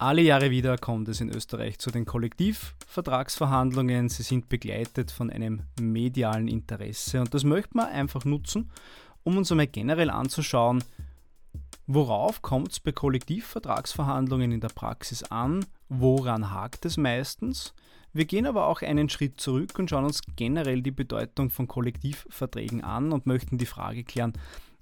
Alle Jahre wieder kommt es in Österreich zu den Kollektivvertragsverhandlungen. Sie sind begleitet von einem medialen Interesse und das möchte man einfach nutzen, um uns einmal generell anzuschauen, worauf kommt es bei Kollektivvertragsverhandlungen in der Praxis an, woran hakt es meistens. Wir gehen aber auch einen Schritt zurück und schauen uns generell die Bedeutung von Kollektivverträgen an und möchten die Frage klären,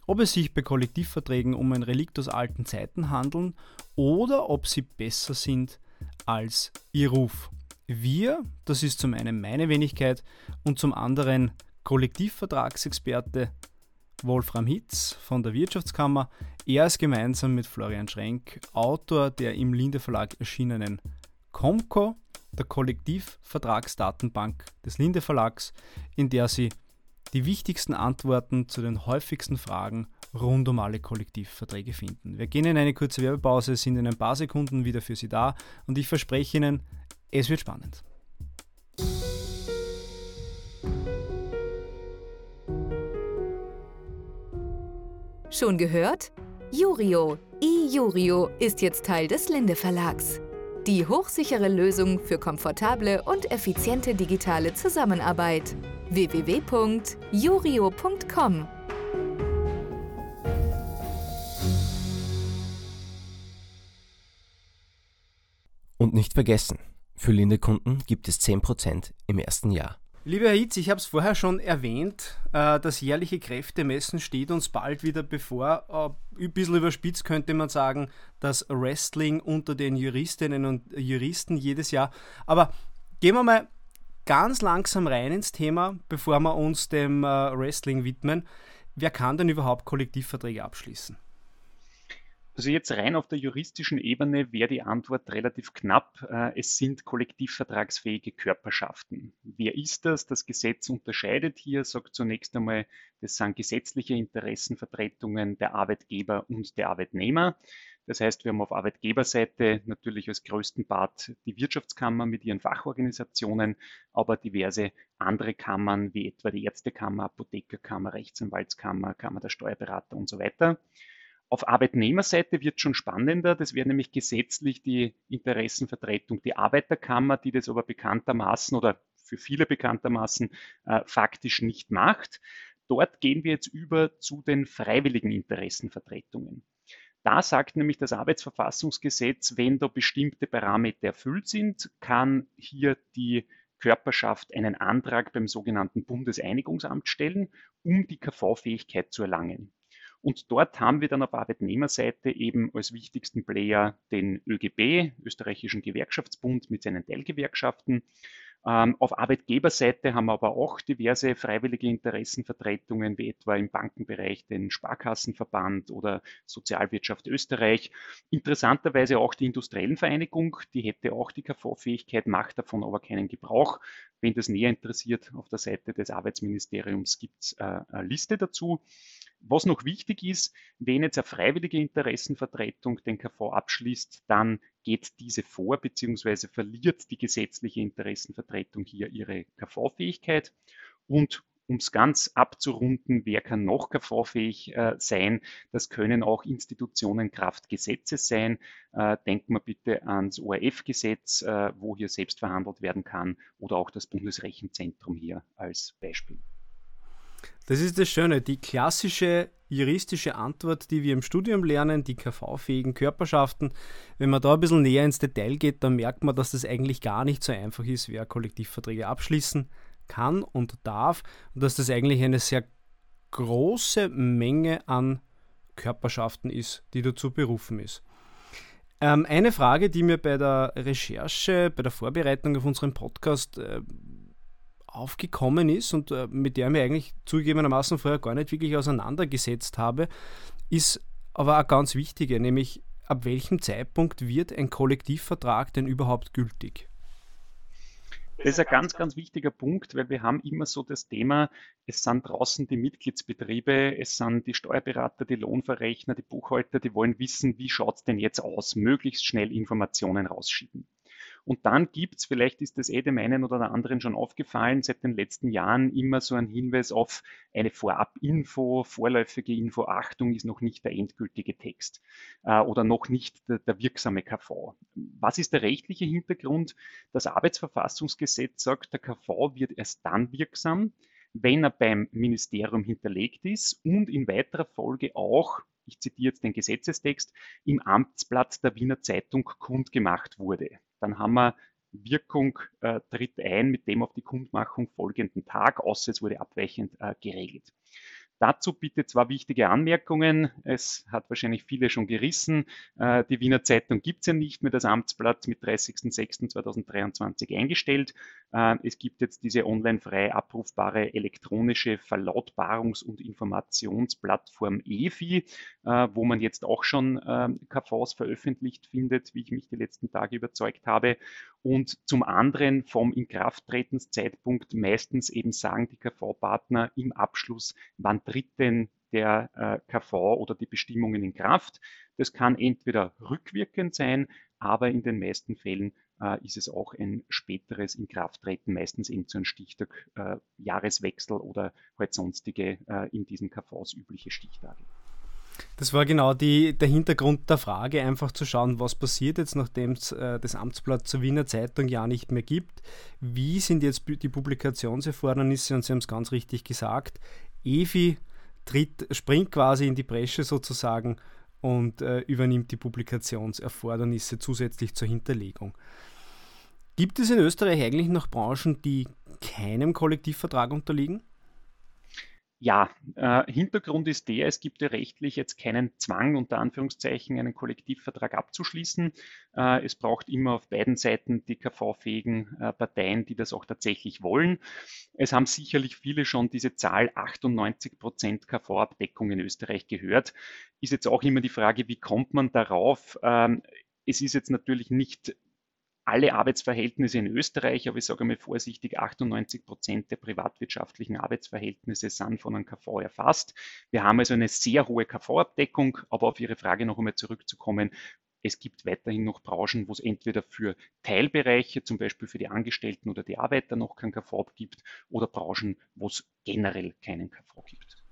ob es sich bei Kollektivverträgen um ein Relikt aus alten Zeiten handeln oder ob sie besser sind als ihr Ruf. Wir, das ist zum einen meine Wenigkeit und zum anderen Kollektivvertragsexperte Wolfram Hitz von der Wirtschaftskammer. Er ist gemeinsam mit Florian Schrenk Autor der im Linde Verlag erschienenen Comco, der Kollektivvertragsdatenbank des Linde Verlags, in der sie die wichtigsten Antworten zu den häufigsten Fragen rund um alle Kollektivverträge finden. Wir gehen in eine kurze Werbepause, sind in ein paar Sekunden wieder für Sie da und ich verspreche Ihnen, es wird spannend. Schon gehört? Jurio, iJurio ist jetzt Teil des Linde Verlags. Die hochsichere Lösung für komfortable und effiziente digitale Zusammenarbeit www.jurio.com. Und nicht vergessen, für Linde-Kunden gibt es 10% im ersten Jahr. Lieber Herr Hitz, ich habe es vorher schon erwähnt, äh, das jährliche Kräftemessen steht uns bald wieder bevor. Äh, ein bisschen überspitzt könnte man sagen, das Wrestling unter den Juristinnen und Juristen jedes Jahr. Aber gehen wir mal ganz langsam rein ins Thema, bevor wir uns dem äh, Wrestling widmen. Wer kann denn überhaupt Kollektivverträge abschließen? Also jetzt rein auf der juristischen Ebene wäre die Antwort relativ knapp. Äh, es sind kollektivvertragsfähige Körperschaften. Wer ist das? Das Gesetz unterscheidet hier, sagt zunächst einmal, das sind gesetzliche Interessenvertretungen der Arbeitgeber und der Arbeitnehmer. Das heißt, wir haben auf Arbeitgeberseite natürlich als größten Part die Wirtschaftskammer mit ihren Fachorganisationen, aber diverse andere Kammern wie etwa die Ärztekammer, Apothekerkammer, Rechtsanwaltskammer, Kammer der Steuerberater und so weiter. Auf Arbeitnehmerseite wird schon spannender. Das wäre nämlich gesetzlich die Interessenvertretung, die Arbeiterkammer, die das aber bekanntermaßen oder für viele bekanntermaßen äh, faktisch nicht macht. Dort gehen wir jetzt über zu den freiwilligen Interessenvertretungen. Da sagt nämlich das Arbeitsverfassungsgesetz, wenn da bestimmte Parameter erfüllt sind, kann hier die Körperschaft einen Antrag beim sogenannten Bundeseinigungsamt stellen, um die KV-Fähigkeit zu erlangen. Und dort haben wir dann auf Arbeitnehmerseite eben als wichtigsten Player den ÖGB, Österreichischen Gewerkschaftsbund mit seinen Teilgewerkschaften. Ähm, auf Arbeitgeberseite haben wir aber auch diverse freiwillige Interessenvertretungen, wie etwa im Bankenbereich den Sparkassenverband oder Sozialwirtschaft Österreich. Interessanterweise auch die Industriellenvereinigung, die hätte auch die KV-Fähigkeit, macht davon aber keinen Gebrauch. Wenn das näher interessiert, auf der Seite des Arbeitsministeriums gibt es äh, eine Liste dazu. Was noch wichtig ist, wenn jetzt eine freiwillige Interessenvertretung den KV abschließt, dann geht diese vor bzw. verliert die gesetzliche Interessenvertretung hier ihre KV-Fähigkeit. Und um es ganz abzurunden, wer kann noch KV-fähig äh, sein? Das können auch Institutionen Kraft Gesetzes sein. Äh, denken wir bitte ans ORF-Gesetz, äh, wo hier selbst verhandelt werden kann, oder auch das Bundesrechenzentrum hier als Beispiel. Das ist das Schöne, die klassische juristische Antwort, die wir im Studium lernen, die KV-fähigen Körperschaften. Wenn man da ein bisschen näher ins Detail geht, dann merkt man, dass das eigentlich gar nicht so einfach ist, wer Kollektivverträge abschließen kann und darf und dass das eigentlich eine sehr große Menge an Körperschaften ist, die dazu berufen ist. Ähm, eine Frage, die mir bei der Recherche, bei der Vorbereitung auf unseren Podcast äh, aufgekommen ist und äh, mit der ich mich eigentlich zugegebenermaßen vorher gar nicht wirklich auseinandergesetzt habe, ist aber auch ganz wichtige, nämlich ab welchem Zeitpunkt wird ein Kollektivvertrag denn überhaupt gültig? Das ist ein ganz, ganz wichtiger Punkt, weil wir haben immer so das Thema, es sind draußen die Mitgliedsbetriebe, es sind die Steuerberater, die Lohnverrechner, die Buchhalter, die wollen wissen, wie schaut es denn jetzt aus, möglichst schnell Informationen rausschieben. Und dann gibt es, vielleicht ist das eh dem einen oder der anderen schon aufgefallen, seit den letzten Jahren immer so ein Hinweis auf eine Vorab-Info, vorläufige Info, Achtung, ist noch nicht der endgültige Text äh, oder noch nicht der, der wirksame KV. Was ist der rechtliche Hintergrund? Das Arbeitsverfassungsgesetz sagt, der KV wird erst dann wirksam, wenn er beim Ministerium hinterlegt ist und in weiterer Folge auch ich zitiere jetzt den Gesetzestext, im Amtsblatt der Wiener Zeitung kundgemacht wurde. Dann haben wir Wirkung äh, tritt ein mit dem auf die Kundmachung folgenden Tag, außer es wurde abweichend äh, geregelt. Dazu bitte zwei wichtige Anmerkungen. Es hat wahrscheinlich viele schon gerissen. Äh, die Wiener Zeitung gibt es ja nicht mehr, das Amtsblatt mit 30.06.2023 eingestellt. Äh, es gibt jetzt diese online frei abrufbare elektronische Verlautbarungs- und Informationsplattform EFI, äh, wo man jetzt auch schon KVs veröffentlicht findet, wie ich mich die letzten Tage überzeugt habe. Und zum anderen vom Inkrafttretenszeitpunkt meistens eben sagen die KV-Partner im Abschluss, wann tritt denn der äh, KV oder die Bestimmungen in Kraft. Das kann entweder rückwirkend sein, aber in den meisten Fällen äh, ist es auch ein späteres Inkrafttreten, meistens eben zu einem Stichtag, äh, Jahreswechsel oder halt sonstige äh, in diesen KVs übliche Stichtage. Das war genau die, der Hintergrund der Frage, einfach zu schauen, was passiert jetzt, nachdem es äh, das Amtsblatt zur Wiener Zeitung ja nicht mehr gibt. Wie sind jetzt die Publikationserfordernisse? Und Sie haben es ganz richtig gesagt. EFI tritt, springt quasi in die Bresche sozusagen und äh, übernimmt die Publikationserfordernisse zusätzlich zur Hinterlegung. Gibt es in Österreich eigentlich noch Branchen, die keinem Kollektivvertrag unterliegen? Ja, äh, Hintergrund ist der, es gibt ja rechtlich jetzt keinen Zwang, unter Anführungszeichen, einen Kollektivvertrag abzuschließen. Äh, es braucht immer auf beiden Seiten die KV-fähigen äh, Parteien, die das auch tatsächlich wollen. Es haben sicherlich viele schon diese Zahl 98 Prozent KV-Abdeckung in Österreich gehört. Ist jetzt auch immer die Frage, wie kommt man darauf? Ähm, es ist jetzt natürlich nicht alle Arbeitsverhältnisse in Österreich, aber ich sage mal vorsichtig, 98 Prozent der privatwirtschaftlichen Arbeitsverhältnisse sind von einem KV erfasst. Wir haben also eine sehr hohe KV-Abdeckung, aber auf Ihre Frage noch einmal zurückzukommen, es gibt weiterhin noch Branchen, wo es entweder für Teilbereiche, zum Beispiel für die Angestellten oder die Arbeiter, noch kein KV gibt oder Branchen, wo es generell keinen KV gibt.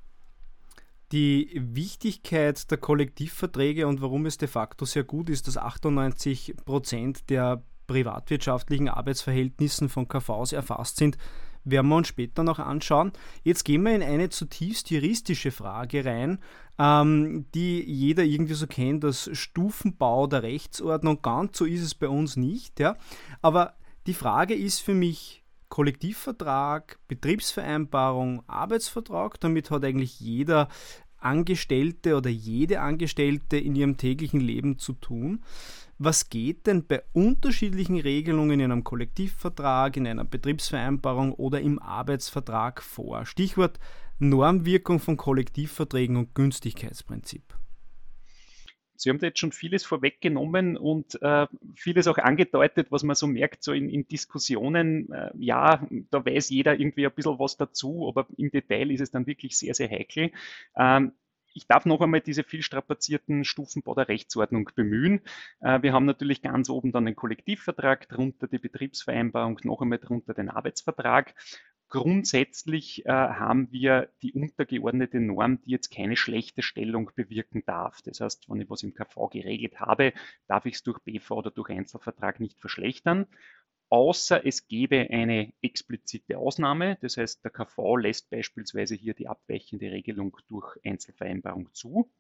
Die Wichtigkeit der Kollektivverträge und warum es de facto sehr gut ist, dass 98 Prozent der privatwirtschaftlichen Arbeitsverhältnissen von KVs erfasst sind, werden wir uns später noch anschauen. Jetzt gehen wir in eine zutiefst juristische Frage rein, ähm, die jeder irgendwie so kennt, das Stufenbau der Rechtsordnung. Ganz so ist es bei uns nicht. Ja? Aber die Frage ist für mich, Kollektivvertrag, Betriebsvereinbarung, Arbeitsvertrag, damit hat eigentlich jeder Angestellte oder jede Angestellte in ihrem täglichen Leben zu tun. Was geht denn bei unterschiedlichen Regelungen in einem Kollektivvertrag, in einer Betriebsvereinbarung oder im Arbeitsvertrag vor? Stichwort Normwirkung von Kollektivverträgen und Günstigkeitsprinzip. Sie haben da jetzt schon vieles vorweggenommen und äh, vieles auch angedeutet, was man so merkt, so in, in Diskussionen. Äh, ja, da weiß jeder irgendwie ein bisschen was dazu, aber im Detail ist es dann wirklich sehr, sehr heikel. Ähm, ich darf noch einmal diese viel strapazierten Stufenbau der Rechtsordnung bemühen. Äh, wir haben natürlich ganz oben dann den Kollektivvertrag, darunter die Betriebsvereinbarung, noch einmal darunter den Arbeitsvertrag. Grundsätzlich äh, haben wir die untergeordnete Norm, die jetzt keine schlechte Stellung bewirken darf. Das heißt, wenn ich was im KV geregelt habe, darf ich es durch BV oder durch Einzelvertrag nicht verschlechtern außer es gäbe eine explizite Ausnahme. Das heißt, der KV lässt beispielsweise hier die abweichende Regelung durch Einzelvereinbarung zu.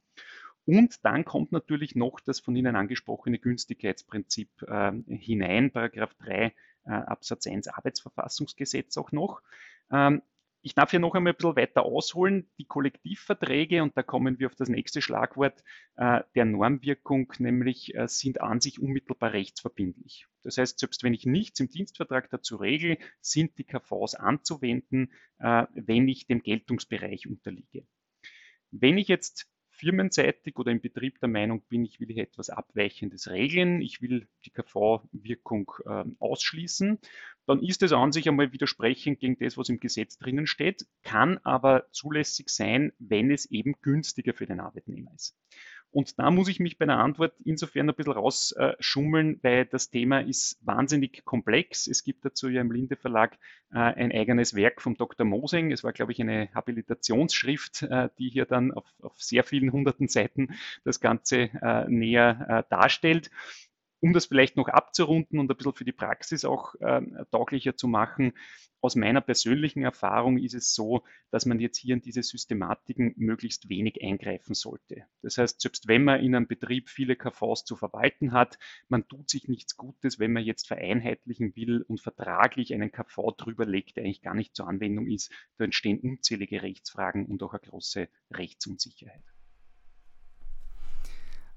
Und dann kommt natürlich noch das von Ihnen angesprochene Günstigkeitsprinzip äh, hinein, Paragraph 3 äh, Absatz 1 Arbeitsverfassungsgesetz auch noch. Ähm, ich darf hier noch einmal ein bisschen weiter ausholen. Die Kollektivverträge, und da kommen wir auf das nächste Schlagwort äh, der Normwirkung, nämlich äh, sind an sich unmittelbar rechtsverbindlich. Das heißt, selbst wenn ich nichts im Dienstvertrag dazu regel, sind die KVs anzuwenden, äh, wenn ich dem Geltungsbereich unterliege. Wenn ich jetzt firmenseitig oder im Betrieb der Meinung bin, ich will hier etwas Abweichendes regeln, ich will die KV-Wirkung äh, ausschließen, dann ist es an sich einmal widersprechend gegen das, was im Gesetz drinnen steht, kann aber zulässig sein, wenn es eben günstiger für den Arbeitnehmer ist. Und da muss ich mich bei der Antwort insofern ein bisschen rausschummeln, weil das Thema ist wahnsinnig komplex. Es gibt dazu ja im Linde Verlag äh, ein eigenes Werk vom Dr. Mosing. Es war, glaube ich, eine Habilitationsschrift, äh, die hier dann auf, auf, sehr vielen hunderten Seiten das Ganze äh, näher darstellt um das vielleicht noch abzurunden und ein bisschen für die Praxis auch äh, tauglicher zu machen, aus meiner persönlichen Erfahrung ist es so, dass man jetzt hier in diese Systematiken möglichst wenig eingreifen sollte. Das heißt, selbst wenn man in einem Betrieb viele KVs zu verwalten hat, man tut sich nichts Gutes, wenn man jetzt vereinheitlichen will und vertraglich einen KV drüber legt, der eigentlich gar nicht zur Anwendung ist. Da entstehen unzählige Rechtsfragen und auch eine große Rechtsunsicherheit.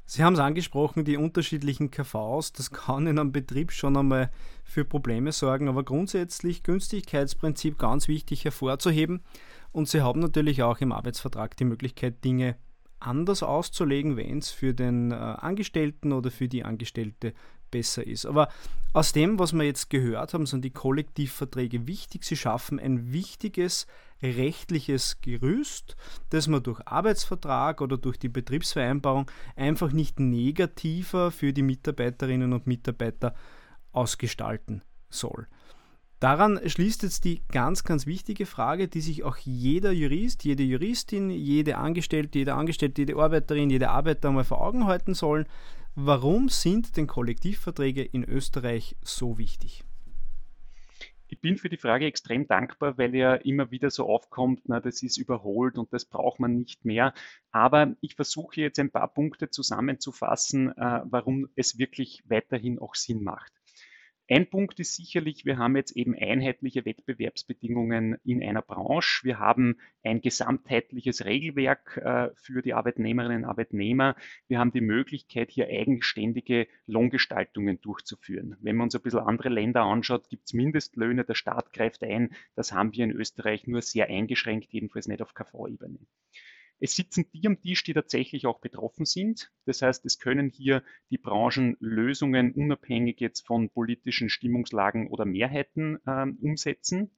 Sie haben es angesprochen, die unterschiedlichen KVs, das kann in einem Betrieb schon einmal für Probleme sorgen, aber grundsätzlich Günstigkeitsprinzip ganz wichtig hervorzuheben. Und Sie haben natürlich auch im Arbeitsvertrag die Möglichkeit, Dinge anders auszulegen, wenn es für den äh, Angestellten oder für die Angestellte besser ist. Aber aus dem, was wir jetzt gehört haben, sind die Kollektivverträge wichtig. Sie schaffen ein wichtiges rechtliches Gerüst, das man durch Arbeitsvertrag oder durch die Betriebsvereinbarung einfach nicht negativer für die Mitarbeiterinnen und Mitarbeiter ausgestalten soll. Daran schließt jetzt die ganz, ganz wichtige Frage, die sich auch jeder Jurist, jede Juristin, jede Angestellte, jeder Angestellte, jede Arbeiterin, jeder Arbeiter mal vor Augen halten sollen. Warum sind denn Kollektivverträge in Österreich so wichtig? Ich bin für die Frage extrem dankbar, weil ja immer wieder so aufkommt, na, das ist überholt und das braucht man nicht mehr. Aber ich versuche jetzt ein paar Punkte zusammenzufassen, äh, warum es wirklich weiterhin auch Sinn macht. Ein Punkt ist sicherlich, wir haben jetzt eben einheitliche Wettbewerbsbedingungen in einer Branche. Wir haben ein gesamtheitliches Regelwerk äh, für die Arbeitnehmerinnen und Arbeitnehmer. Wir haben die Möglichkeit, hier eigenständige Lohngestaltungen durchzuführen. Wenn man uns ein bisschen andere Länder anschaut, gibt es Mindestlöhne, der Staat greift ein. Das haben wir in Österreich nur sehr eingeschränkt, jedenfalls nicht auf KV-Ebene. Es sitzen die am Tisch, die tatsächlich auch betroffen sind. Das heißt, es können hier die Branchen Lösungen unabhängig jetzt von politischen Stimmungslagen oder Mehrheiten äh, umsetzen.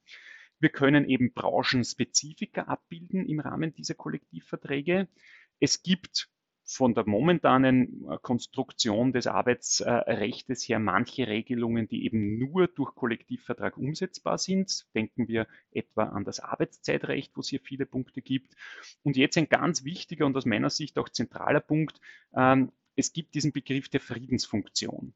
Wir können eben Branchenspezifika abbilden im Rahmen dieser Kollektivverträge. Es gibt von der momentanen äh, Konstruktion des Arbeitsrechtes her manche Regelungen, die eben nur durch Kollektivvertrag umsetzbar sind. Denken wir etwa an das Arbeitszeitrecht, wo es hier viele Punkte gibt. Und jetzt ein ganz wichtiger und aus meiner Sicht auch zentraler Punkt. Ähm, es gibt diesen Begriff der Friedensfunktion.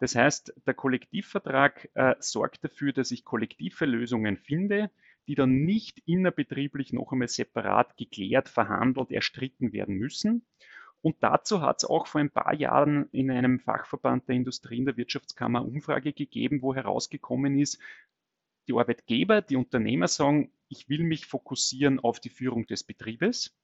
Das heißt, der Kollektivvertrag äh, sorgt dafür, dass ich kollektive Lösungen finde, die dann nicht innerbetrieblich noch einmal separat geklärt, verhandelt, erstritten werden müssen, und dazu hat es auch vor ein paar Jahren in einem Fachverband der Industrie in der Wirtschaftskammer Umfrage gegeben, wo herausgekommen ist, die Arbeitgeber, die Unternehmer sagen, ich will mich fokussieren auf die Führung des Betriebes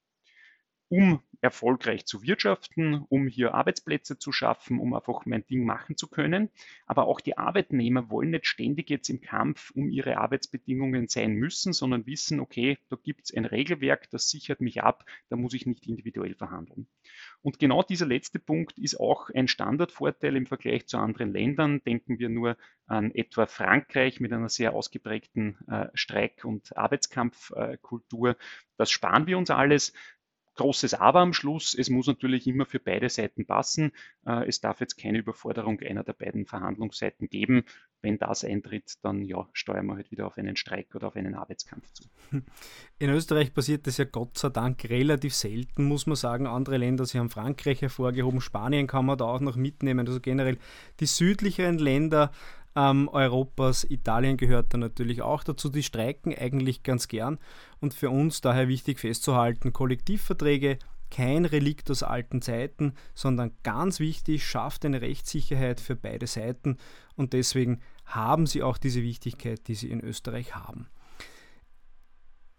um erfolgreich zu wirtschaften, um hier Arbeitsplätze zu schaffen, um einfach mein Ding machen zu können. Aber auch die Arbeitnehmer wollen nicht ständig jetzt im Kampf um ihre Arbeitsbedingungen sein müssen, sondern wissen, okay, da gibt es ein Regelwerk, das sichert mich ab, da muss ich nicht individuell verhandeln. Und genau dieser letzte Punkt ist auch ein Standardvorteil im Vergleich zu anderen Ländern. Denken wir nur an etwa Frankreich mit einer sehr ausgeprägten äh, Streik- und Arbeitskampfkultur. das sparen wir uns alles großes Aber am Schluss. Es muss natürlich immer für beide Seiten passen. Äh, es darf jetzt keine Überforderung einer der beiden Verhandlungsseiten geben. Wenn das eintritt, dann ja, steuern wir halt wieder auf einen Streik oder auf einen Arbeitskampf zu. In Österreich passiert das ja Gott sei Dank relativ selten, muss man sagen. Andere Länder, Sie haben Frankreich hervorgehoben, Spanien kann man da auch noch mitnehmen. Also generell die südlicheren Länder ähm, Europas. Italien gehört da natürlich auch dazu. Die streiken eigentlich ganz gern. Und für uns daher wichtig festzuhalten, Kollektivverträge, kein Relikt aus alten Zeiten, sondern ganz wichtig, schafft eine Rechtssicherheit für beide Seiten und deswegen haben sie auch diese Wichtigkeit, die sie in Österreich haben.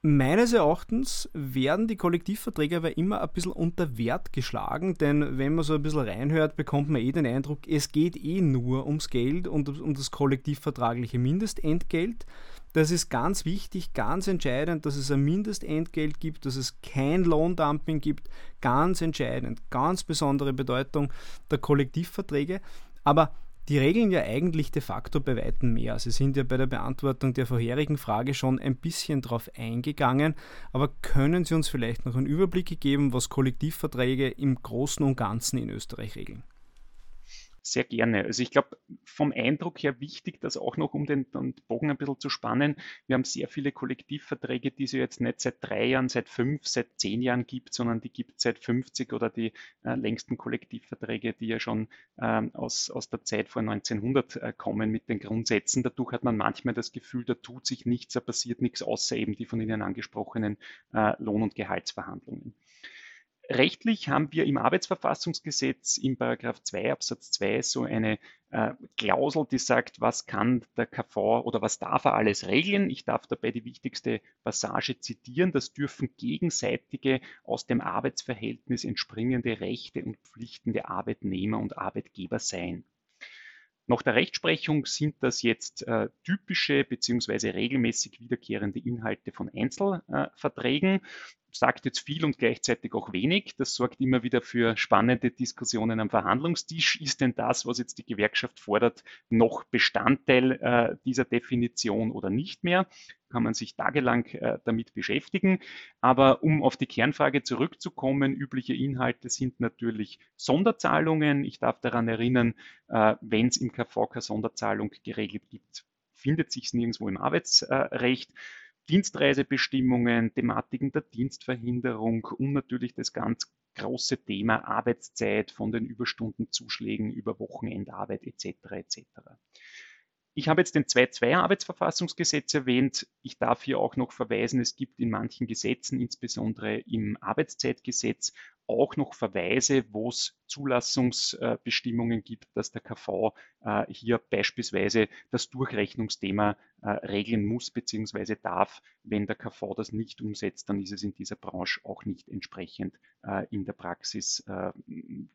Meines Erachtens werden die Kollektivverträge aber immer ein bisschen unter Wert geschlagen, denn wenn man so ein bisschen reinhört, bekommt man eh den Eindruck, es geht eh nur ums Geld und um das kollektivvertragliche Mindestentgelt. Das ist ganz wichtig, ganz entscheidend, dass es ein Mindestentgelt gibt, dass es kein Lohndumping gibt. Ganz entscheidend, ganz besondere Bedeutung der Kollektivverträge. Aber die regeln ja eigentlich de facto bei weitem mehr. Sie sind ja bei der Beantwortung der vorherigen Frage schon ein bisschen darauf eingegangen, aber können Sie uns vielleicht noch einen Überblick geben, was Kollektivverträge im Großen und Ganzen in Österreich regeln? Sehr gerne. Also ich glaube, vom Eindruck her wichtig, dass auch noch, um den, den, Bogen ein bisschen zu spannen, wir haben sehr viele Kollektivverträge, die es jetzt nicht seit drei Jahren, seit fünf, seit zehn Jahren gibt, sondern die gibt es seit 50 oder die äh, längsten Kollektivverträge, die ja schon ähm, aus, aus der Zeit vor 1900 äh, kommen mit den Grundsätzen. Dadurch hat man manchmal das Gefühl, da tut sich nichts, da passiert nichts, außer eben die von Ihnen angesprochenen äh, Lohn- und Gehaltsverhandlungen. Rechtlich haben wir im Arbeitsverfassungsgesetz im Paragraph 2 Absatz 2 so eine äh, Klausel, die sagt, was kann der KV oder was darf er alles regeln. Ich darf dabei die wichtigste Passage zitieren. Das dürfen gegenseitige aus dem Arbeitsverhältnis entspringende Rechte und Pflichten der Arbeitnehmer und Arbeitgeber sein. Nach der Rechtsprechung sind das jetzt äh, typische bzw. regelmäßig wiederkehrende Inhalte von Einzelverträgen sagt jetzt viel und gleichzeitig auch wenig. Das sorgt immer wieder für spannende Diskussionen am Verhandlungstisch. Ist denn das, was jetzt die Gewerkschaft fordert, noch Bestandteil äh, dieser Definition oder nicht mehr? Kann man sich tagelang äh, damit beschäftigen. Aber um auf die Kernfrage zurückzukommen, übliche Inhalte sind natürlich Sonderzahlungen. Ich darf daran erinnern, äh, wenn es im KV keine Sonderzahlung geregelt gibt, findet sich es nirgendwo im Arbeitsrecht. Dienstreisebestimmungen, Thematiken der Dienstverhinderung und natürlich das ganz große Thema Arbeitszeit von den Überstundenzuschlägen über Wochenendarbeit etc. etc. Ich habe jetzt den 2.2 Arbeitsverfassungsgesetz erwähnt. Ich darf hier auch noch verweisen, es gibt in manchen Gesetzen, insbesondere im Arbeitszeitgesetz, auch noch Verweise, wo es Zulassungsbestimmungen gibt, dass der KV äh, hier beispielsweise das Durchrechnungsthema äh, regeln muss bzw. darf. Wenn der KV das nicht umsetzt, dann ist es in dieser Branche auch nicht entsprechend äh, in der Praxis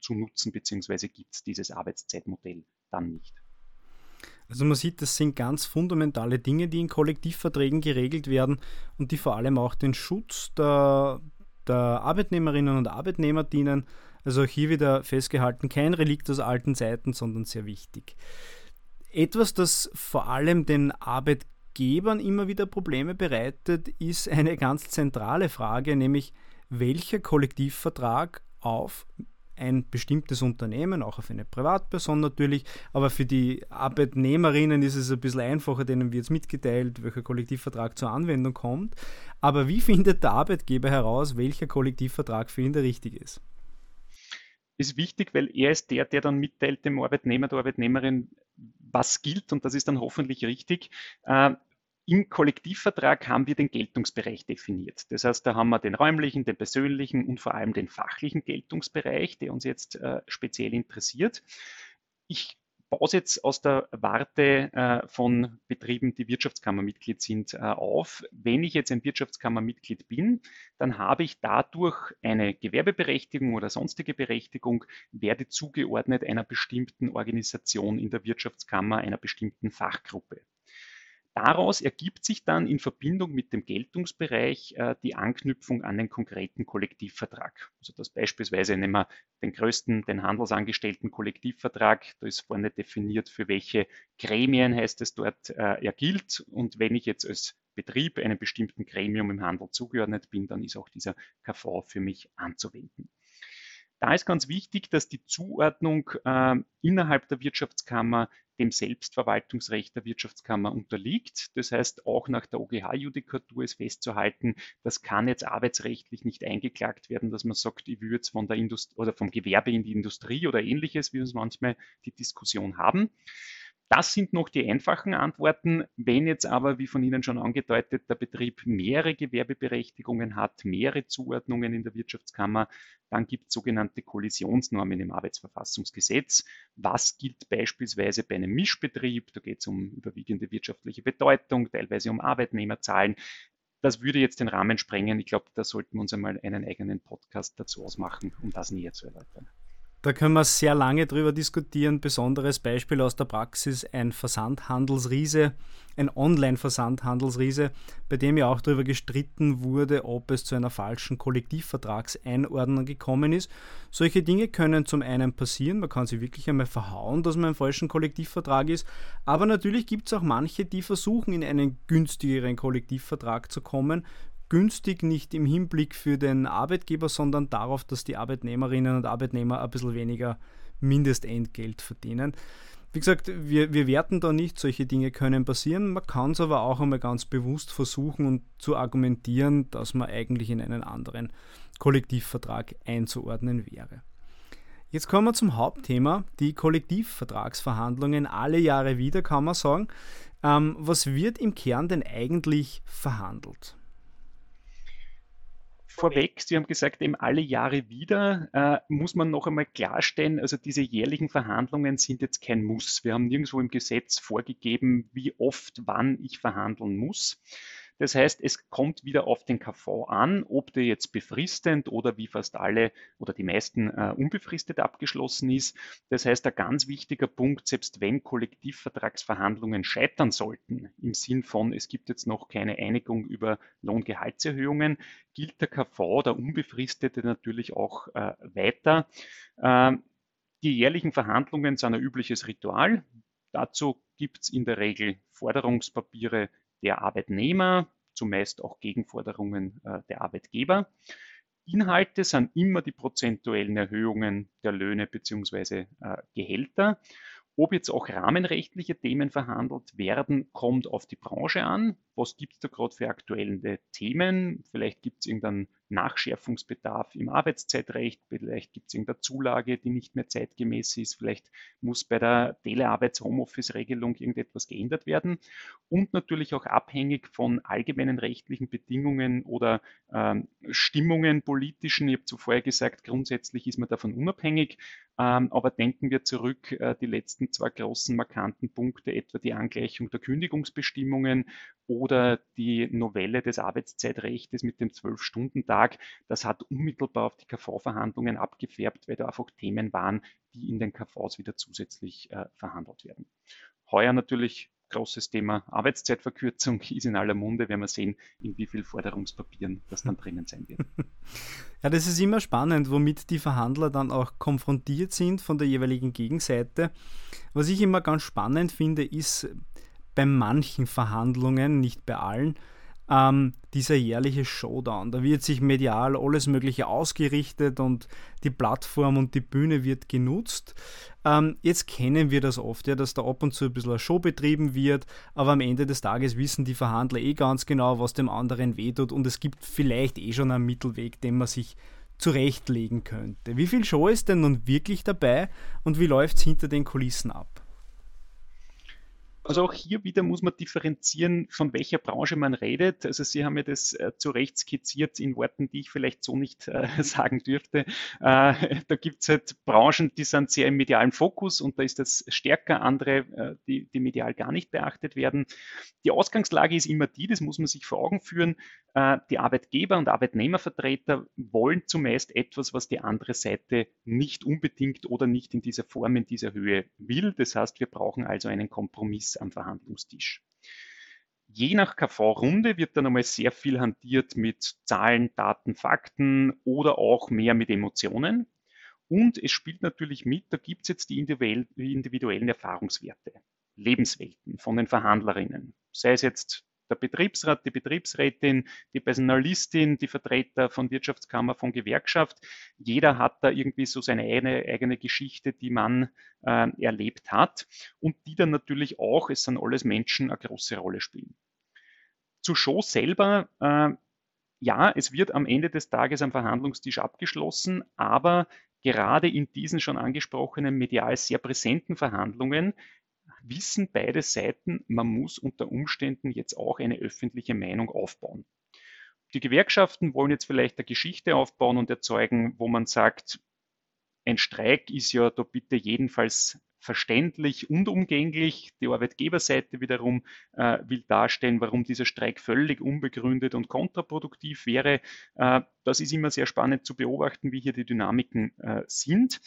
zu nutzen bzw. gibt es dieses Arbeitszeitmodell dann nicht. Also man sieht, das sind ganz fundamentale Dinge, die in Kollektivverträgen geregelt werden und die vor allem auch den Schutz der, der Arbeitnehmerinnen und Arbeitnehmer dienen. Also hier wieder festgehalten, kein Relikt aus alten Zeiten, sondern sehr wichtig. Etwas, das vor allem den Arbeitgebern immer wieder Probleme bereitet, ist eine ganz zentrale Frage, nämlich welcher Kollektivvertrag auf ein bestimmtes Unternehmen, auch auf eine Privatperson natürlich, aber für die Arbeitnehmerinnen ist es ein bisschen einfacher, denen wird es mitgeteilt, welcher Kollektivvertrag zur Anwendung kommt. Aber wie findet der Arbeitgeber heraus, welcher Kollektivvertrag für ihn der richtige ist? Ist wichtig, weil er ist der, der dann mitteilt dem Arbeitnehmer, der Arbeitnehmerin, was gilt und das ist dann hoffentlich richtig. Im Kollektivvertrag haben wir den Geltungsbereich definiert. Das heißt, da haben wir den räumlichen, den persönlichen und vor allem den fachlichen Geltungsbereich, der uns jetzt äh, speziell interessiert. Ich baue jetzt aus der Warte äh, von Betrieben, die Wirtschaftskammermitglied sind, äh, auf. Wenn ich jetzt ein Wirtschaftskammermitglied bin, dann habe ich dadurch eine Gewerbeberechtigung oder sonstige Berechtigung, werde zugeordnet einer bestimmten Organisation in der Wirtschaftskammer, einer bestimmten Fachgruppe. Daraus ergibt sich dann in Verbindung mit dem Geltungsbereich äh, die Anknüpfung an den konkreten Kollektivvertrag. Also das beispielsweise nehmen wir den größten, den Handelsangestellten Kollektivvertrag. Da ist vorne definiert, für welche Gremien heißt es dort, äh, er gilt. Und wenn ich jetzt als Betrieb einem bestimmten Gremium im Handel zugeordnet bin, dann ist auch dieser KV für mich anzuwenden. Da ist ganz wichtig, dass die Zuordnung äh, innerhalb der Wirtschaftskammer dem Selbstverwaltungsrecht der Wirtschaftskammer unterliegt. Das heißt, auch nach der OGH-Judikatur ist festzuhalten, das kann jetzt arbeitsrechtlich nicht eingeklagt werden, dass man sagt, ich will jetzt von der Industrie oder vom Gewerbe in die Industrie oder ähnliches, wie wir es manchmal die Diskussion haben. Das sind noch die einfachen Antworten. Wenn jetzt aber, wie von Ihnen schon angedeutet, der Betrieb mehrere Gewerbeberechtigungen hat, mehrere Zuordnungen in der Wirtschaftskammer, dann gibt es sogenannte Kollisionsnormen im Arbeitsverfassungsgesetz. Was gilt beispielsweise bei einem Mischbetrieb? Da geht es um überwiegende wirtschaftliche Bedeutung, teilweise um Arbeitnehmerzahlen. Das würde jetzt den Rahmen sprengen. Ich glaube, da sollten wir uns einmal einen eigenen Podcast dazu ausmachen, um das näher zu erläutern. Da können wir sehr lange drüber diskutieren. Besonderes Beispiel aus der Praxis: ein Versandhandelsriese, ein Online-Versandhandelsriese, bei dem ja auch darüber gestritten wurde, ob es zu einer falschen Kollektivvertragseinordnung gekommen ist. Solche Dinge können zum einen passieren, man kann sie wirklich einmal verhauen, dass man im falschen Kollektivvertrag ist, aber natürlich gibt es auch manche, die versuchen, in einen günstigeren Kollektivvertrag zu kommen, günstig nicht im Hinblick für den Arbeitgeber, sondern darauf, dass die Arbeitnehmerinnen und Arbeitnehmer ein bisschen weniger Mindestentgelt verdienen. Wie gesagt, wir, wir werten da nicht, solche Dinge können passieren. Man kann es aber auch einmal ganz bewusst versuchen und zu argumentieren, dass man eigentlich in einen anderen Kollektivvertrag einzuordnen wäre. Jetzt kommen wir zum Hauptthema, die Kollektivvertragsverhandlungen. Alle Jahre wieder kann man sagen. Ähm, was wird im Kern denn eigentlich verhandelt? Vorweg, Sie haben gesagt, eben alle Jahre wieder, äh, muss man noch einmal klarstellen, also diese jährlichen Verhandlungen sind jetzt kein Muss. Wir haben nirgendwo im Gesetz vorgegeben, wie oft, wann ich verhandeln muss. Das heißt, es kommt wieder auf den KV an, ob der jetzt befristend oder wie fast alle oder die meisten äh, unbefristet abgeschlossen ist. Das heißt, ein ganz wichtiger Punkt, selbst wenn Kollektivvertragsverhandlungen scheitern sollten, im Sinn von, es gibt jetzt noch keine Einigung über Lohngehaltserhöhungen, gilt der KV, der Unbefristete natürlich auch äh, weiter. Äh, die jährlichen Verhandlungen sind ein übliches Ritual. Dazu gibt es in der Regel Forderungspapiere der Arbeitnehmer, zumeist auch Gegenforderungen äh, der Arbeitgeber. Inhalte sind immer die prozentuellen Erhöhungen der Löhne bzw. Äh, Gehälter. Ob jetzt auch rahmenrechtliche Themen verhandelt werden, kommt auf die Branche an. Was gibt es da gerade für aktuelle Themen? Vielleicht gibt es irgendeinen Nachschärfungsbedarf im Arbeitszeitrecht, vielleicht gibt es irgendeine Zulage, die nicht mehr zeitgemäß ist, vielleicht muss bei der Telearbeits-Homeoffice-Regelung irgendetwas geändert werden und natürlich auch abhängig von allgemeinen rechtlichen Bedingungen oder ähm, Stimmungen politischen. Ich habe zuvor gesagt, grundsätzlich ist man davon unabhängig, ähm, aber denken wir zurück, äh, die letzten zwei großen markanten Punkte, etwa die Angleichung der Kündigungsbestimmungen oder die Novelle des Arbeitszeitrechts mit dem Zwölf-Stunden-Tag, das hat unmittelbar auf die KV-Verhandlungen abgefärbt, weil da einfach Themen waren, die in den KVs wieder zusätzlich äh, verhandelt werden. Heuer natürlich großes Thema Arbeitszeitverkürzung ist in aller Munde. Werden wir sehen, in wie viel Forderungspapieren das dann drinnen sein wird. Ja, das ist immer spannend, womit die Verhandler dann auch konfrontiert sind von der jeweiligen Gegenseite. Was ich immer ganz spannend finde, ist bei manchen Verhandlungen, nicht bei allen, ähm, dieser jährliche Showdown. Da wird sich medial alles Mögliche ausgerichtet und die Plattform und die Bühne wird genutzt. Ähm, jetzt kennen wir das oft, ja, dass da ab und zu ein bisschen eine Show betrieben wird, aber am Ende des Tages wissen die Verhandler eh ganz genau, was dem anderen wehtut und es gibt vielleicht eh schon einen Mittelweg, den man sich zurechtlegen könnte. Wie viel Show ist denn nun wirklich dabei und wie läuft es hinter den Kulissen ab? Also auch hier wieder muss man differenzieren, von welcher Branche man redet. Also Sie haben ja das äh, zu Recht skizziert in Worten, die ich vielleicht so nicht äh, sagen dürfte. Äh, da gibt es halt Branchen, die sind sehr im medialen Fokus und da ist das stärker, andere, äh, die, die medial gar nicht beachtet werden. Die Ausgangslage ist immer die, das muss man sich vor Augen führen, äh, die Arbeitgeber und Arbeitnehmervertreter wollen zumeist etwas, was die andere Seite nicht unbedingt oder nicht in dieser Form, in dieser Höhe will. Das heißt, wir brauchen also einen Kompromiss am Verhandlungstisch. Je nach KV-Runde wird dann einmal sehr viel hantiert mit Zahlen, Daten, Fakten oder auch mehr mit Emotionen. Und es spielt natürlich mit, da gibt es jetzt die individuellen Erfahrungswerte, Lebenswelten von den Verhandlerinnen. Sei es jetzt der Betriebsrat, die Betriebsrätin, die Personalistin, die Vertreter von Wirtschaftskammer, von Gewerkschaft. Jeder hat da irgendwie so seine eigene, eigene Geschichte, die man äh, erlebt hat und die dann natürlich auch, es sind alles Menschen, eine große Rolle spielen. Zur Show selber, äh, ja, es wird am Ende des Tages am Verhandlungstisch abgeschlossen, aber gerade in diesen schon angesprochenen medial sehr präsenten Verhandlungen wissen beide Seiten, man muss unter Umständen jetzt auch eine öffentliche Meinung aufbauen. Die Gewerkschaften wollen jetzt vielleicht eine Geschichte aufbauen und erzeugen, wo man sagt, ein Streik ist ja da bitte jedenfalls verständlich und umgänglich. Die Arbeitgeberseite wiederum äh, will darstellen, warum dieser Streik völlig unbegründet und kontraproduktiv wäre. Äh, das ist immer sehr spannend zu beobachten, wie hier die Dynamiken äh, sind.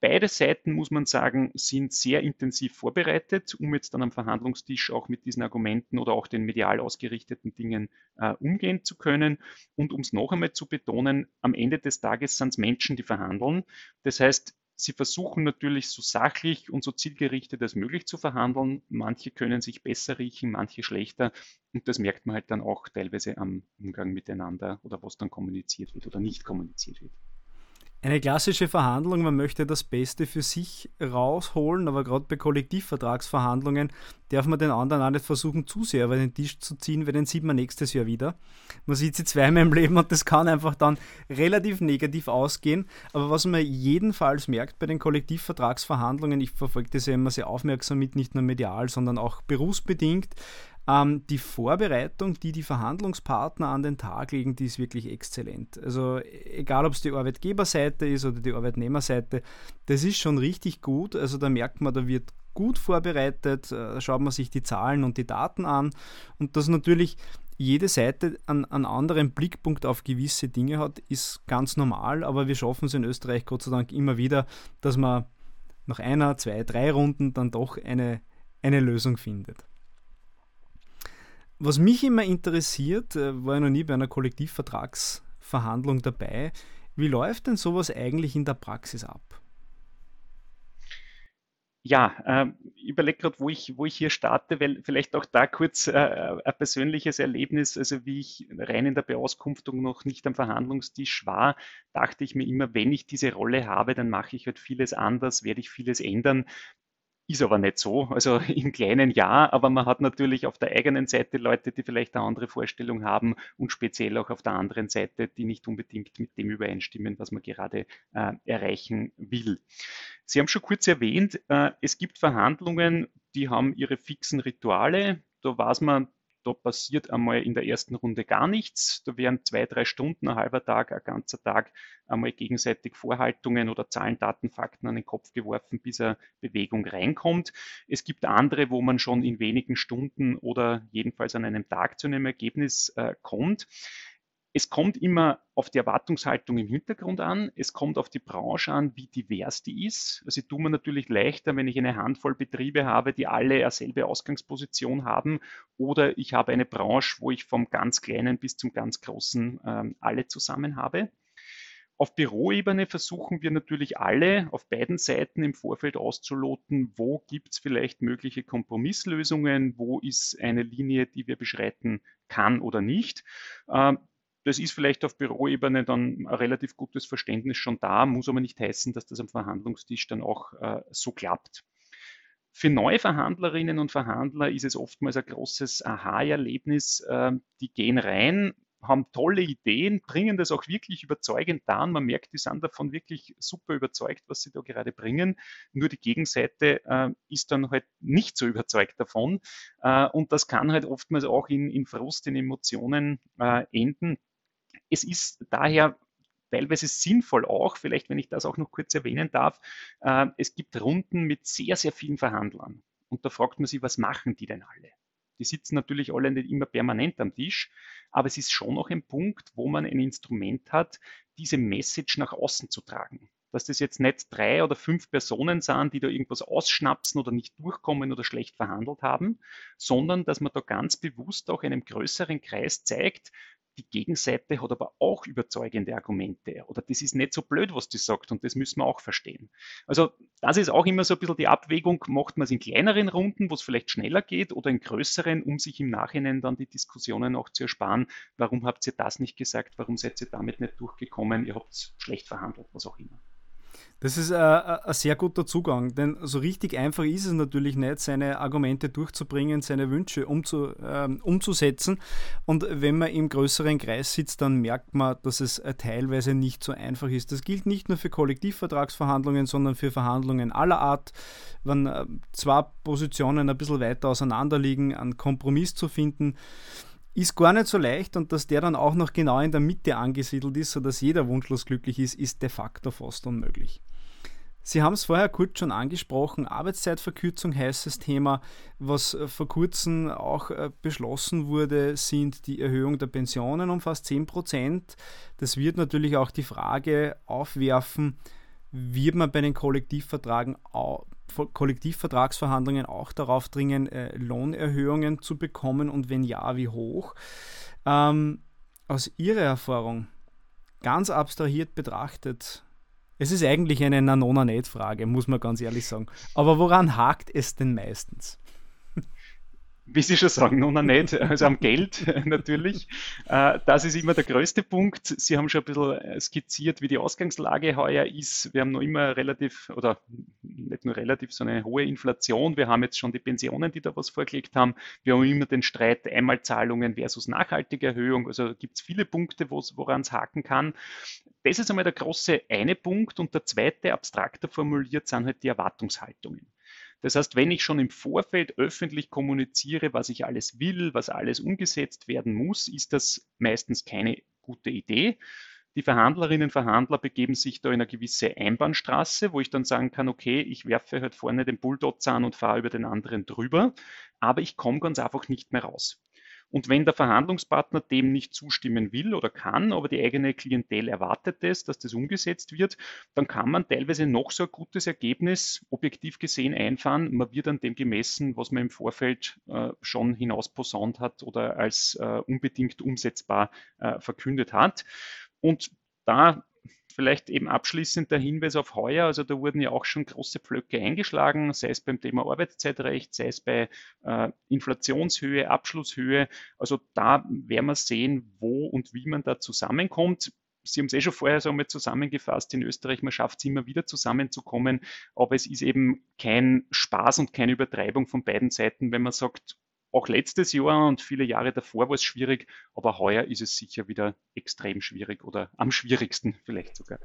Beide Seiten, muss man sagen, sind sehr intensiv vorbereitet, um jetzt dann am Verhandlungstisch auch mit diesen Argumenten oder auch den medial ausgerichteten Dingen äh, umgehen zu können. Und um es noch einmal zu betonen, am Ende des Tages sind es Menschen, die verhandeln. Das heißt, sie versuchen natürlich so sachlich und so zielgerichtet als möglich zu verhandeln. Manche können sich besser riechen, manche schlechter. Und das merkt man halt dann auch teilweise am Umgang miteinander oder was dann kommuniziert wird oder nicht kommuniziert wird. Eine klassische Verhandlung, man möchte das Beste für sich rausholen, aber gerade bei Kollektivvertragsverhandlungen darf man den anderen auch nicht versuchen, zu sehr über den Tisch zu ziehen, weil den sieht man nächstes Jahr wieder. Man sieht sie zweimal im Leben und das kann einfach dann relativ negativ ausgehen. Aber was man jedenfalls merkt bei den Kollektivvertragsverhandlungen, ich verfolge das ja immer sehr aufmerksam mit, nicht nur medial, sondern auch berufsbedingt, ähm, die Vorbereitung, die die Verhandlungspartner an den Tag legen, die ist wirklich exzellent. Also egal, ob es die Arbeitgeberseite ist oder die Arbeitnehmerseite, das ist schon richtig gut. Also da merkt man, da wird gut vorbereitet, da äh, schaut man sich die Zahlen und die Daten an und dass natürlich jede Seite einen, einen anderen Blickpunkt auf gewisse Dinge hat, ist ganz normal, aber wir schaffen es in Österreich Gott sei Dank immer wieder, dass man nach einer, zwei, drei Runden dann doch eine, eine Lösung findet. Was mich immer interessiert, äh, war ja noch nie bei einer Kollektivvertragsverhandlung dabei, wie läuft denn sowas eigentlich in der Praxis ab? Ja, äh, ich überlege gerade, wo ich, wo ich hier starte, weil vielleicht auch da kurz äh, ein persönliches Erlebnis, also wie ich rein in der Beauskunftung noch nicht am Verhandlungstisch war, dachte ich mir immer, wenn ich diese Rolle habe, dann mache ich halt vieles anders, werde ich vieles ändern. Ist aber nicht so. Also im kleinen ja, aber man hat natürlich auf der eigenen Seite Leute, die vielleicht eine andere Vorstellung haben und speziell auch auf der anderen Seite, die nicht unbedingt mit dem übereinstimmen, was man gerade äh, erreichen will. Sie haben schon kurz erwähnt, äh, es gibt Verhandlungen, die haben ihre fixen Rituale. Da weiß man, da passiert einmal in der ersten Runde gar nichts. Da werden zwei, drei Stunden, ein halber Tag, ein ganzer Tag einmal gegenseitig Vorhaltungen oder Zahlen, Daten, Fakten an den Kopf geworfen, bis eine Bewegung reinkommt. Es gibt andere, wo man schon in wenigen Stunden oder jedenfalls an einem Tag zu einem Ergebnis äh, kommt. Es kommt immer auf die Erwartungshaltung im Hintergrund an. Es kommt auf die Branche an, wie divers die ist. Also ich tue mir natürlich leichter, wenn ich eine Handvoll Betriebe habe, die alle dieselbe Ausgangsposition haben. Oder ich habe eine Branche, wo ich vom ganz Kleinen bis zum ganz Großen ähm, alle zusammen habe. Auf Büroebene versuchen wir natürlich alle auf beiden Seiten im Vorfeld auszuloten, wo gibt es vielleicht mögliche Kompromisslösungen, wo ist eine Linie, die wir beschreiten kann oder nicht. Ähm, das ist vielleicht auf Büroebene dann ein relativ gutes Verständnis schon da, muss aber nicht heißen, dass das am Verhandlungstisch dann auch äh, so klappt. Für neue Verhandlerinnen und Verhandler ist es oftmals ein großes Aha-Erlebnis. Äh, die gehen rein, haben tolle Ideen, bringen das auch wirklich überzeugend dar. Man merkt, die sind davon wirklich super überzeugt, was sie da gerade bringen. Nur die Gegenseite äh, ist dann halt nicht so überzeugt davon. Äh, und das kann halt oftmals auch in, in Frust, in Emotionen äh, enden. Es ist daher teilweise sinnvoll auch, vielleicht wenn ich das auch noch kurz erwähnen darf, äh, es gibt Runden mit sehr, sehr vielen Verhandlern. Und da fragt man sich, was machen die denn alle? Die sitzen natürlich alle nicht immer permanent am Tisch, aber es ist schon noch ein Punkt, wo man ein Instrument hat, diese Message nach außen zu tragen. Dass das jetzt nicht drei oder fünf Personen sind, die da irgendwas ausschnapsen oder nicht durchkommen oder schlecht verhandelt haben, sondern dass man da ganz bewusst auch einem größeren Kreis zeigt, die Gegenseite hat aber auch überzeugende Argumente oder das ist nicht so blöd, was die sagt und das müssen wir auch verstehen. Also das ist auch immer so ein bisschen die Abwägung, macht man es in kleineren Runden, wo es vielleicht schneller geht oder in größeren, um sich im Nachhinein dann die Diskussionen auch zu ersparen, warum habt ihr das nicht gesagt, warum seid ihr damit nicht durchgekommen, ihr habt schlecht verhandelt, was auch immer. Das ist äh, ein sehr guter Zugang, denn so richtig einfach ist es natürlich nicht, seine Argumente durchzubringen, seine Wünsche umzu, ähm, umzusetzen. Und wenn man im größeren Kreis sitzt, dann merkt man, dass es äh, teilweise nicht so einfach ist. Das gilt nicht nur für Kollektivvertragsverhandlungen, sondern für Verhandlungen aller Art. Wenn äh, zwei Positionen ein bisschen weiter auseinander liegen, einen Kompromiss zu finden, ist gar nicht so leicht und dass der dann auch noch genau in der Mitte angesiedelt ist, sodass jeder wunschlos glücklich ist, ist de facto fast unmöglich. Sie haben es vorher kurz schon angesprochen, Arbeitszeitverkürzung heißt das Thema. Was äh, vor kurzem auch äh, beschlossen wurde, sind die Erhöhung der Pensionen um fast 10 Prozent. Das wird natürlich auch die Frage aufwerfen, wird man bei den Kollektivvertragen Kollektivvertragsverhandlungen auch darauf dringen, äh, Lohnerhöhungen zu bekommen und wenn ja, wie hoch? Ähm, aus Ihrer Erfahrung, ganz abstrahiert betrachtet, es ist eigentlich eine Nanona-Net-Frage, muss man ganz ehrlich sagen. Aber woran hakt es denn meistens? Wie Sie schon sagen, noch nicht, also am Geld natürlich. Äh, das ist immer der größte Punkt. Sie haben schon ein bisschen äh, skizziert, wie die Ausgangslage heuer ist. Wir haben noch immer relativ, oder nicht nur relativ, sondern eine hohe Inflation. Wir haben jetzt schon die Pensionen, die da was vorgelegt haben. Wir haben immer den Streit Einmalzahlungen versus nachhaltige Erhöhung. Also gibt es viele Punkte, woran es haken kann. Das ist einmal der große eine Punkt. Und der zweite, abstrakter formuliert, sind halt die Erwartungshaltungen. Das heißt, wenn ich schon im Vorfeld öffentlich kommuniziere, was ich alles will, was alles umgesetzt werden muss, ist das meistens keine gute Idee. Die Verhandlerinnen und Verhandler begeben sich da in eine gewisse Einbahnstraße, wo ich dann sagen kann, okay, ich werfe halt vorne den Bulldozer an und fahre über den anderen drüber, aber ich komme ganz einfach nicht mehr raus. Und wenn der Verhandlungspartner dem nicht zustimmen will oder kann, aber die eigene Klientel erwartet es, dass das umgesetzt wird, dann kann man teilweise noch so ein gutes Ergebnis objektiv gesehen einfahren. Man wird an dem gemessen, was man im Vorfeld äh, schon hinausposaunt hat oder als äh, unbedingt umsetzbar äh, verkündet hat. Und da Vielleicht eben abschließend der Hinweis auf heuer. Also da wurden ja auch schon große Pflöcke eingeschlagen, sei es beim Thema Arbeitszeitrecht, sei es bei äh, Inflationshöhe, Abschlusshöhe. Also da werden wir sehen, wo und wie man da zusammenkommt. Sie haben es eh schon vorher so einmal zusammengefasst, in Österreich, man schafft es immer wieder zusammenzukommen, aber es ist eben kein Spaß und keine Übertreibung von beiden Seiten, wenn man sagt, auch letztes Jahr und viele Jahre davor war es schwierig, aber heuer ist es sicher wieder extrem schwierig oder am schwierigsten vielleicht sogar.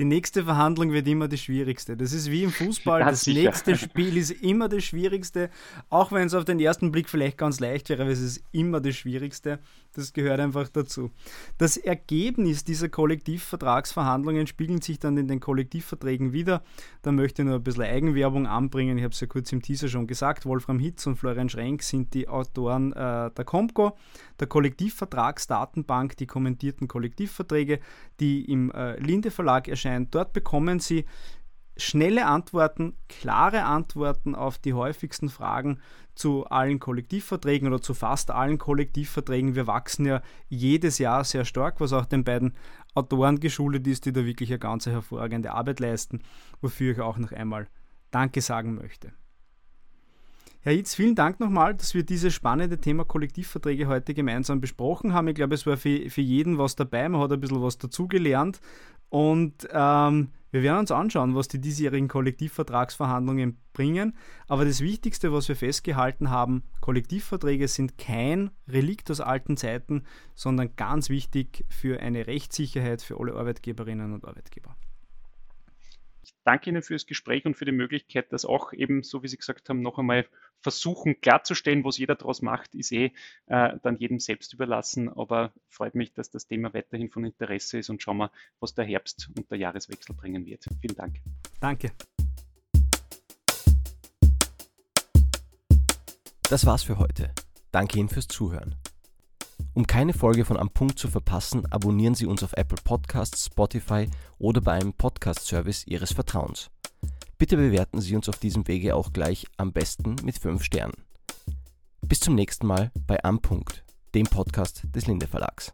Die nächste Verhandlung wird immer die schwierigste. Das ist wie im Fußball. Das, das nächste Spiel ist immer das schwierigste. Auch wenn es auf den ersten Blick vielleicht ganz leicht wäre, aber es ist immer das schwierigste. Das gehört einfach dazu. Das Ergebnis dieser Kollektivvertragsverhandlungen spiegelt sich dann in den Kollektivverträgen wieder. Da möchte ich nur ein bisschen Eigenwerbung anbringen. Ich habe es ja kurz im Teaser schon gesagt. Wolfram Hitz und Florian Schrenk sind die Autoren äh, der Comco, der Kollektivvertragsdatenbank, die kommentierten Kollektivverträge, die im äh, Linde Verlag erscheinen. Dort bekommen Sie schnelle Antworten, klare Antworten auf die häufigsten Fragen zu allen Kollektivverträgen oder zu fast allen Kollektivverträgen. Wir wachsen ja jedes Jahr sehr stark, was auch den beiden Autoren geschuldet ist, die da wirklich eine ganz hervorragende Arbeit leisten, wofür ich auch noch einmal Danke sagen möchte. Herr Itz, vielen Dank nochmal, dass wir dieses spannende Thema Kollektivverträge heute gemeinsam besprochen haben. Ich glaube, es war für, für jeden was dabei. Man hat ein bisschen was dazugelernt. Und ähm, wir werden uns anschauen, was die diesjährigen Kollektivvertragsverhandlungen bringen. Aber das Wichtigste, was wir festgehalten haben, Kollektivverträge sind kein Relikt aus alten Zeiten, sondern ganz wichtig für eine Rechtssicherheit für alle Arbeitgeberinnen und Arbeitgeber. Ich danke Ihnen für das Gespräch und für die Möglichkeit, das auch eben, so wie Sie gesagt haben, noch einmal versuchen klarzustellen. Was jeder daraus macht, ist eh äh, dann jedem selbst überlassen. Aber freut mich, dass das Thema weiterhin von Interesse ist und schauen wir, was der Herbst und der Jahreswechsel bringen wird. Vielen Dank. Danke. Das war's für heute. Danke Ihnen fürs Zuhören. Um keine Folge von Am Punkt zu verpassen, abonnieren Sie uns auf Apple Podcasts, Spotify oder bei einem Podcast-Service Ihres Vertrauens. Bitte bewerten Sie uns auf diesem Wege auch gleich am besten mit 5 Sternen. Bis zum nächsten Mal bei Am Punkt, dem Podcast des Linde Verlags.